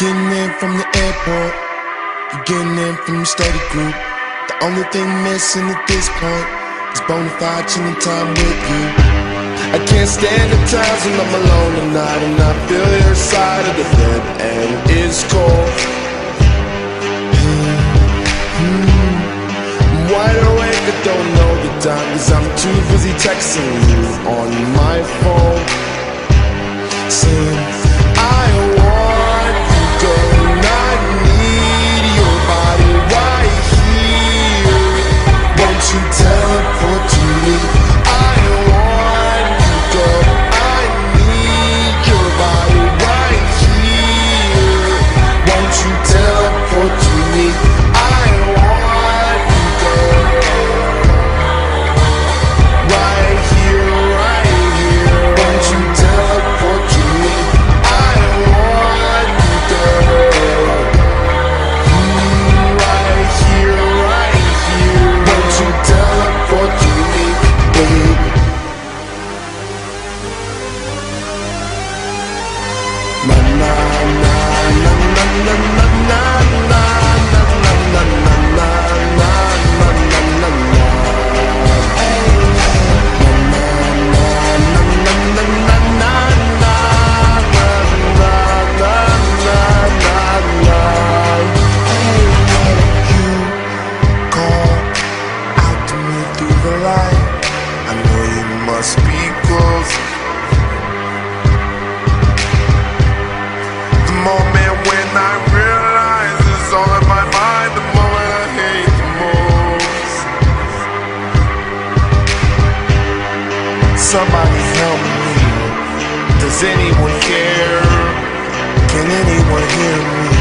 Getting in from the airport, you getting in from the study group. The only thing missing at this point is bona fide chilling time with you. I can't stand the times when I'm alone at night and I feel your side of the bed and it's cold. I'm wide awake, I don't know the time Cause I'm too busy texting you on my phone Saying, I Somebody help me. Does anyone care? Can anyone hear me?